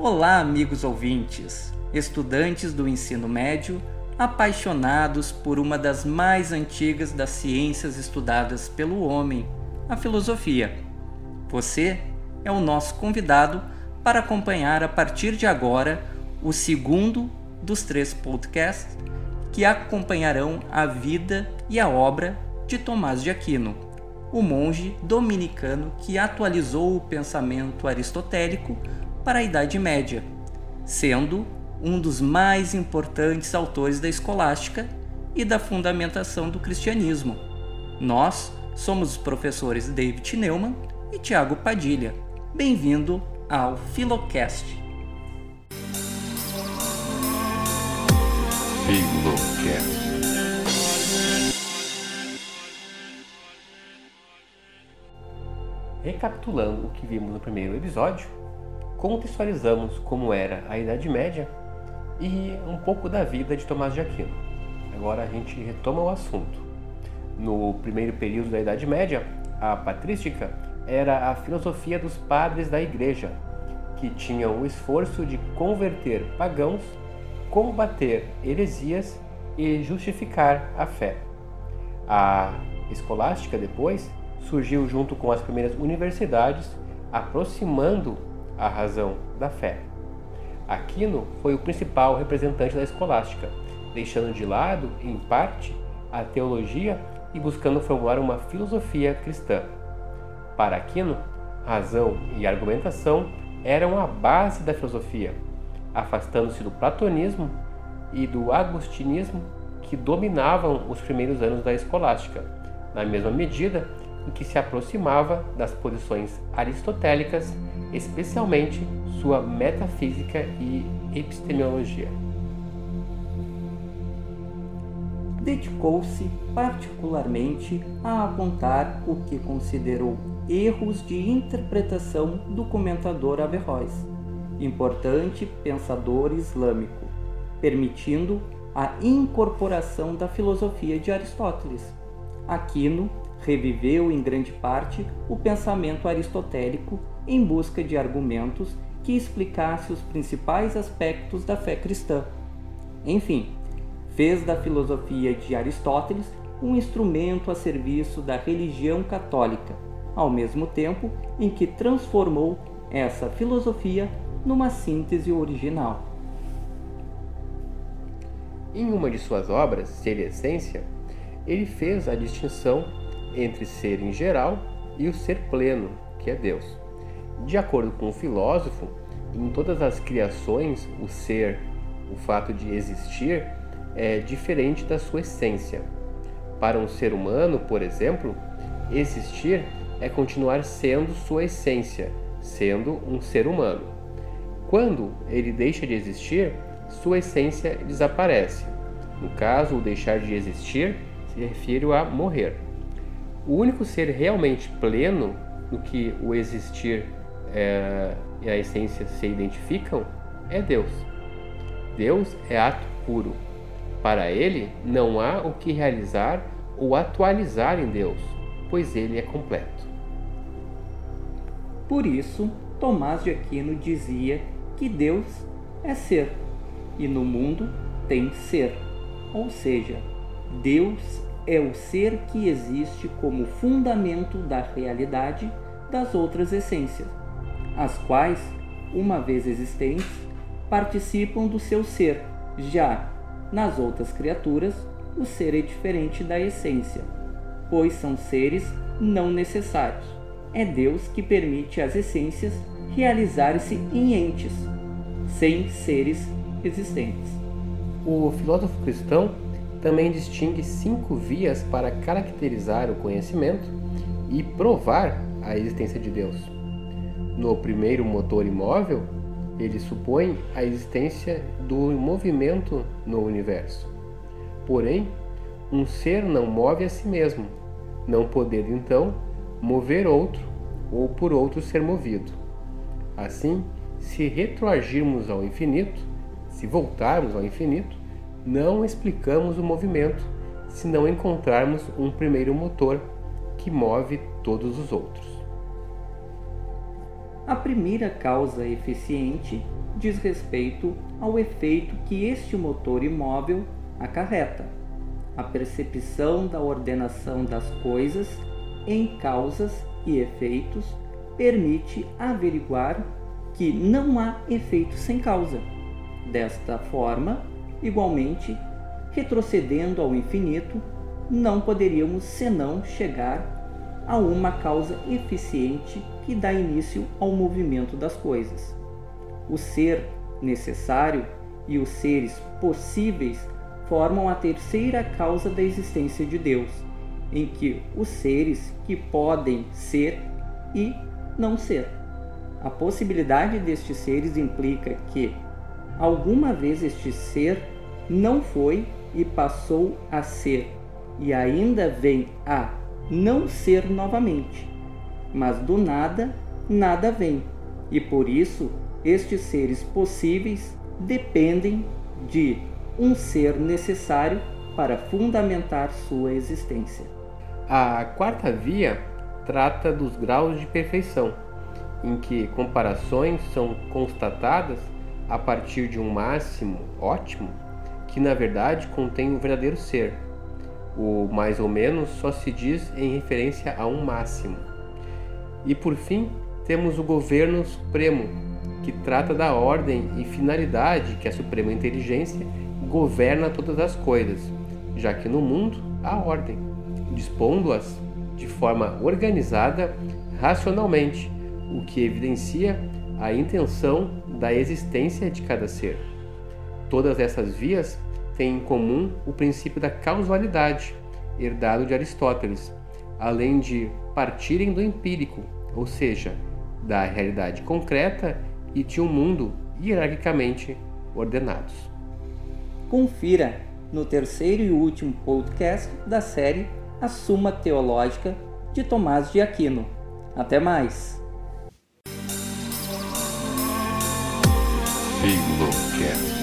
Olá, amigos ouvintes, estudantes do ensino médio, apaixonados por uma das mais antigas das ciências estudadas pelo homem, a filosofia. Você é o nosso convidado para acompanhar a partir de agora o segundo dos três podcasts que acompanharão a vida e a obra de Tomás de Aquino, o monge dominicano que atualizou o pensamento aristotélico para a Idade Média, sendo um dos mais importantes autores da escolástica e da fundamentação do cristianismo. Nós somos os professores David Neumann e Tiago Padilha. Bem-vindo ao Filocast. Filocast. Recapitulando o que vimos no primeiro episódio, contextualizamos como era a Idade Média e um pouco da vida de Tomás de Aquino. Agora a gente retoma o assunto. No primeiro período da Idade Média, a patrística era a filosofia dos padres da Igreja, que tinham o esforço de converter pagãos, combater heresias e justificar a fé. A escolástica depois surgiu junto com as primeiras universidades, aproximando a razão da fé. Aquino foi o principal representante da escolástica, deixando de lado, em parte, a teologia e buscando formular uma filosofia cristã. Para Aquino, razão e argumentação eram a base da filosofia, afastando-se do platonismo e do agostinismo que dominavam os primeiros anos da escolástica, na mesma medida em que se aproximava das posições aristotélicas, especialmente sua metafísica e epistemologia. Dedicou-se particularmente a apontar o que considerou erros de interpretação do comentador Averroes, importante pensador islâmico, permitindo a incorporação da filosofia de Aristóteles. Aquino reviveu em grande parte o pensamento aristotélico em busca de argumentos que explicasse os principais aspectos da fé cristã. Enfim, fez da filosofia de Aristóteles um instrumento a serviço da religião católica, ao mesmo tempo em que transformou essa filosofia numa síntese original. Em uma de suas obras, Ser e Essência, ele fez a distinção entre ser em geral e o ser pleno, que é Deus. De acordo com o filósofo, em todas as criações, o ser, o fato de existir, é diferente da sua essência. Para um ser humano, por exemplo, existir é continuar sendo sua essência, sendo um ser humano. Quando ele deixa de existir, sua essência desaparece. No caso, o deixar de existir se refere a morrer. O único ser realmente pleno no que o existir é, e a essência se identificam é Deus. Deus é ato puro. Para ele, não há o que realizar ou atualizar em Deus, pois ele é completo. Por isso, Tomás de Aquino dizia que Deus é ser e no mundo tem ser, ou seja, Deus é o ser que existe como fundamento da realidade das outras essências, as quais, uma vez existentes, participam do seu ser. Já nas outras criaturas, o ser é diferente da essência, pois são seres não necessários. É Deus que permite às essências realizarem-se em entes, sem seres existentes. O filósofo cristão também distingue cinco vias para caracterizar o conhecimento e provar a existência de Deus. No primeiro motor imóvel, ele supõe a existência do movimento no universo. Porém, um ser não move a si mesmo, não podendo então mover outro ou por outro ser movido. Assim, se retroagirmos ao infinito, se voltarmos ao infinito, não explicamos o movimento se não encontrarmos um primeiro motor que move todos os outros. A primeira causa eficiente diz respeito ao efeito que este motor imóvel acarreta, a percepção da ordenação das coisas em causas e efeitos permite averiguar que não há efeito sem causa. Desta forma, igualmente, retrocedendo ao infinito, não poderíamos senão chegar a uma causa eficiente que dá início ao movimento das coisas. O ser necessário e os seres possíveis formam a terceira causa da existência de Deus, em que os seres que podem ser e não ser. A possibilidade destes seres implica que alguma vez este ser não foi e passou a ser, e ainda vem a não ser novamente. Mas do nada, nada vem, e por isso estes seres possíveis dependem de um ser necessário para fundamentar sua existência. A quarta via trata dos graus de perfeição, em que comparações são constatadas a partir de um máximo ótimo que na verdade contém o verdadeiro ser. O mais ou menos só se diz em referência a um máximo. E por fim, temos o governo supremo, que trata da ordem e finalidade que a suprema inteligência governa todas as coisas, já que no mundo há ordem, dispondo-as de forma organizada racionalmente, o que evidencia a intenção da existência de cada ser. Todas essas vias têm em comum o princípio da causalidade, herdado de Aristóteles, além de partirem do empírico, ou seja, da realidade concreta e de um mundo hierarquicamente ordenados. Confira no terceiro e último podcast da série A Suma Teológica de Tomás de Aquino. Até mais! Filocast.